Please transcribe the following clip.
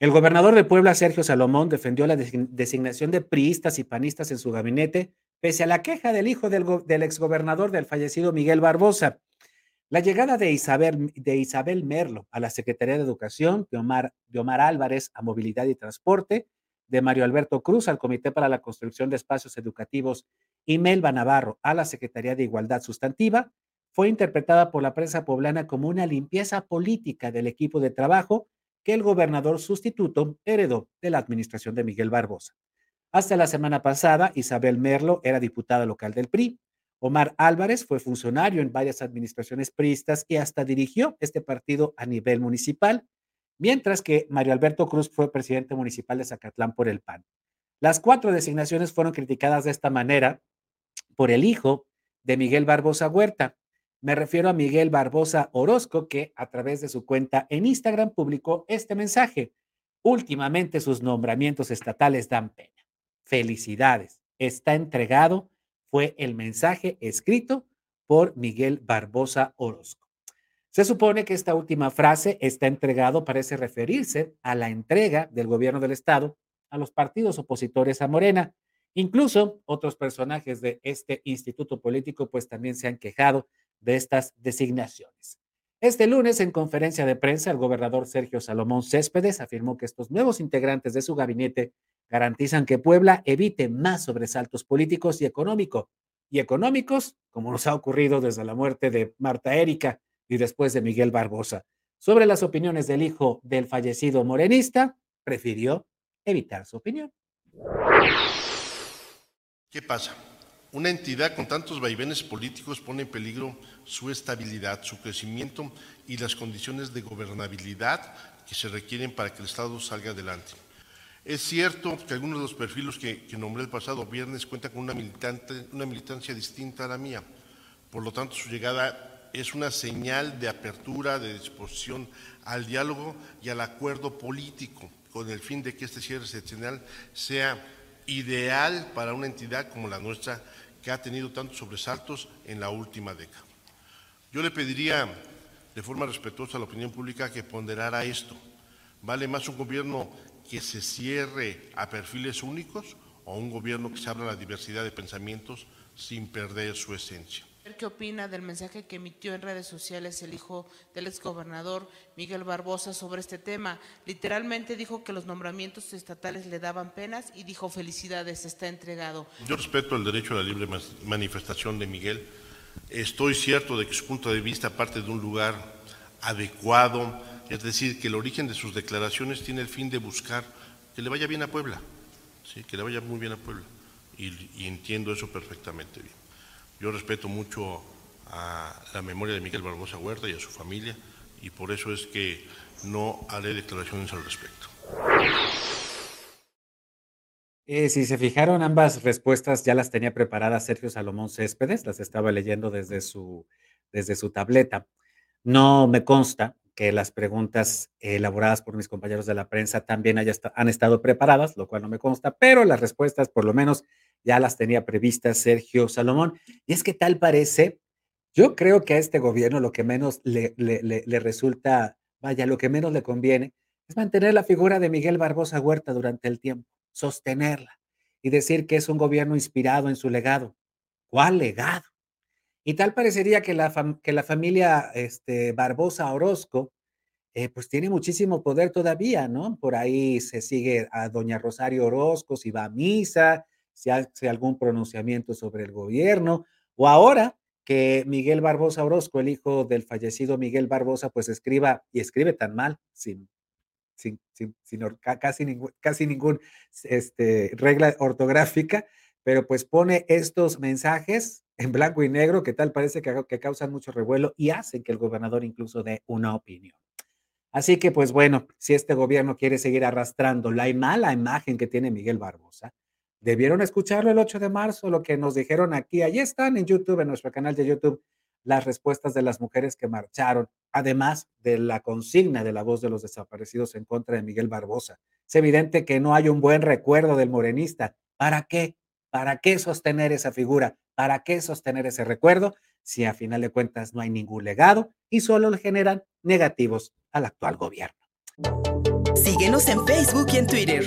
El gobernador de Puebla, Sergio Salomón, defendió la designación de priistas y panistas en su gabinete, pese a la queja del hijo del, exgobernador del fallecido Miguel Barbosa. La llegada de Isabel, Merlo a la Secretaría de Educación, Omar, de Omar Álvarez a Movilidad y Transporte, de Mario Alberto Cruz al Comité para la Construcción de Espacios Educativos y Melba Navarro a la Secretaría de Igualdad Sustantiva, fue interpretada por la prensa poblana como una limpieza política del equipo de trabajo el gobernador sustituto heredó de la administración de Miguel Barbosa. Hasta la semana pasada, Isabel Merlo era diputada local del PRI. Omar Álvarez fue funcionario en varias administraciones priistas y hasta dirigió este partido a nivel municipal, mientras que Mario Alberto Cruz fue presidente municipal de Zacatlán por el PAN. Las cuatro designaciones fueron criticadas de esta manera por el hijo de Miguel Barbosa Huerta, me refiero a Miguel Barbosa Orozco, que a través de su cuenta en Instagram publicó este mensaje. Últimamente sus nombramientos estatales dan pena. Felicidades. Está entregado. Fue el mensaje escrito por Miguel Barbosa Orozco. Se supone que esta última frase está entregado, parece referirse a la entrega del gobierno del estado a los partidos opositores a Morena. Incluso otros personajes de este instituto político pues también se han quejado de estas designaciones. Este lunes, en conferencia de prensa, el gobernador Sergio Salomón Céspedes afirmó que estos nuevos integrantes de su gabinete garantizan que Puebla evite más sobresaltos políticos y económicos, y económicos, como nos ha ocurrido desde la muerte de Marta Erika y después de Miguel Barbosa. Sobre las opiniones del hijo del fallecido morenista, prefirió evitar su opinión. ¿Qué pasa? Una entidad con tantos vaivenes políticos pone en peligro su estabilidad, su crecimiento y las condiciones de gobernabilidad que se requieren para que el Estado salga adelante. Es cierto que algunos de los perfiles que, nombré el pasado viernes cuentan con una, militancia distinta a la mía. Por lo tanto, su llegada es una señal de apertura, de disposición al diálogo y al acuerdo político, con el fin de que este cierre excepcional sea ideal para una entidad como la nuestra que ha tenido tantos sobresaltos en la última década. Yo le pediría de forma respetuosa a la opinión pública que ponderara esto. ¿Vale más un gobierno que se cierre a perfiles únicos o un gobierno que se abra a la diversidad de pensamientos sin perder su esencia? ¿Qué opina del mensaje que emitió en redes sociales el hijo del exgobernador Miguel Barbosa sobre este tema? Literalmente dijo que los nombramientos estatales le daban penas y dijo felicidades, está entregado. Yo respeto el derecho a la libre manifestación de Miguel. Estoy cierto de que su punto de vista parte de un lugar adecuado, es decir, que el origen de sus declaraciones tiene el fin de buscar que le vaya bien a Puebla, ¿sí? que le vaya muy bien a Puebla. y entiendo eso perfectamente bien. Yo respeto mucho a la memoria de Miguel Barbosa Huerta y a su familia y por eso es que no haré declaraciones al respecto. Eh, si se fijaron, ambas respuestas ya las tenía preparadas Sergio Salomón Céspedes, las estaba leyendo desde su, desde su tableta. No me consta que las preguntas elaboradas por mis compañeros de la prensa también han estado preparadas, lo cual no me consta, pero las respuestas por lo menos ya las tenía previstas Sergio Salomón. Y es que tal parece, yo creo que a este gobierno lo que menos le, le, resulta, vaya, lo que menos le conviene es mantener la figura de Miguel Barbosa Huerta durante el tiempo, sostenerla y decir que es un gobierno inspirado en su legado. ¿Cuál legado? Y tal parecería que la, que la familia este, Barbosa Orozco, eh, pues tiene muchísimo poder todavía, ¿no? Por ahí se sigue a doña Rosario Orozco, si va a misa, si hace algún pronunciamiento sobre el gobierno, o ahora que Miguel Barbosa Orozco, el hijo del fallecido Miguel Barbosa, pues escriba y escribe tan mal, sin, sin, sin, casi, ningún, casi ningún este, regla ortográfica, pero pues pone estos mensajes en blanco y negro que tal parece que, que causan mucho revuelo y hacen que el gobernador incluso dé una opinión. Así que pues bueno, si este gobierno quiere seguir arrastrando la mala imagen que tiene Miguel Barbosa, Debieron escucharlo el 8 de marzo, lo que nos dijeron aquí. Allí están en YouTube, en nuestro canal de YouTube, las respuestas de las mujeres que marcharon, además de la consigna de la voz de los desaparecidos en contra de Miguel Barbosa. Es evidente que no hay un buen recuerdo del morenista. ¿Para qué? ¿Para qué sostener esa figura? ¿Para qué sostener ese recuerdo si a final de cuentas no hay ningún legado y solo le generan negativos al actual gobierno? Síguenos en Facebook y en Twitter.